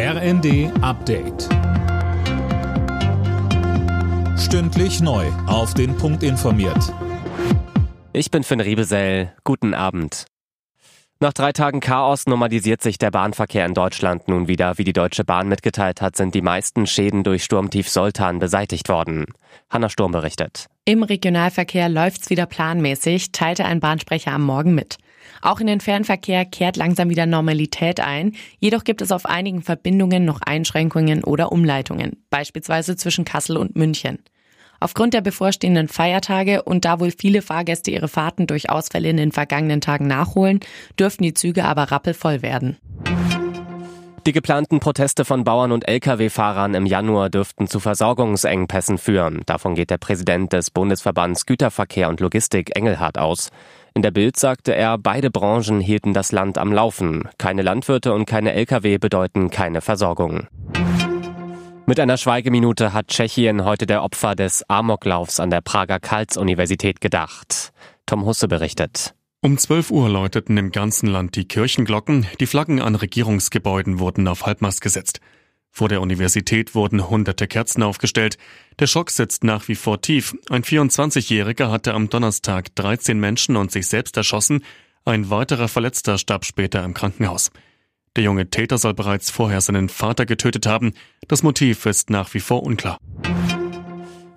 RND Update. Stündlich neu. Auf den Punkt informiert. Ich bin Finn Riebesell. Guten Abend. Nach drei Tagen Chaos normalisiert sich der Bahnverkehr in Deutschland nun wieder. Wie die Deutsche Bahn mitgeteilt hat, sind die meisten Schäden durch Sturmtief Soltan beseitigt worden. Hanna Sturm berichtet. Im Regionalverkehr läuft's wieder planmäßig, teilte ein Bahnsprecher am Morgen mit. Auch in den Fernverkehr kehrt langsam wieder Normalität ein. Jedoch gibt es auf einigen Verbindungen noch Einschränkungen oder Umleitungen, beispielsweise zwischen Kassel und München. Aufgrund der bevorstehenden Feiertage und da wohl viele Fahrgäste ihre Fahrten durch Ausfälle in den vergangenen Tagen nachholen, dürften die Züge aber rappelvoll werden. Die geplanten Proteste von Bauern und Lkw-Fahrern im Januar dürften zu Versorgungsengpässen führen. Davon geht der Präsident des Bundesverbands Güterverkehr und Logistik Engelhardt aus. In der Bild sagte er, beide Branchen hielten das Land am Laufen. Keine Landwirte und keine Lkw bedeuten keine Versorgung. Mit einer Schweigeminute hat Tschechien heute der Opfer des Amoklaufs an der Prager Karls-Universität gedacht. Tom Husse berichtet. Um 12 Uhr läuteten im ganzen Land die Kirchenglocken, die Flaggen an Regierungsgebäuden wurden auf Halbmast gesetzt. Vor der Universität wurden hunderte Kerzen aufgestellt. Der Schock sitzt nach wie vor tief. Ein 24-Jähriger hatte am Donnerstag 13 Menschen und sich selbst erschossen. Ein weiterer Verletzter starb später im Krankenhaus. Der junge Täter soll bereits vorher seinen Vater getötet haben. Das Motiv ist nach wie vor unklar.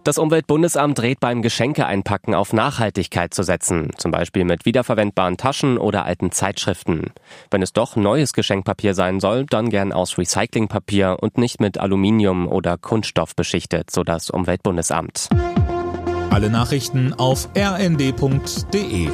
Das Umweltbundesamt rät beim Geschenke einpacken auf Nachhaltigkeit zu setzen, zum Beispiel mit wiederverwendbaren Taschen oder alten Zeitschriften. Wenn es doch neues Geschenkpapier sein soll, dann gern aus Recyclingpapier und nicht mit Aluminium oder Kunststoff beschichtet, so das Umweltbundesamt. Alle Nachrichten auf rnd.de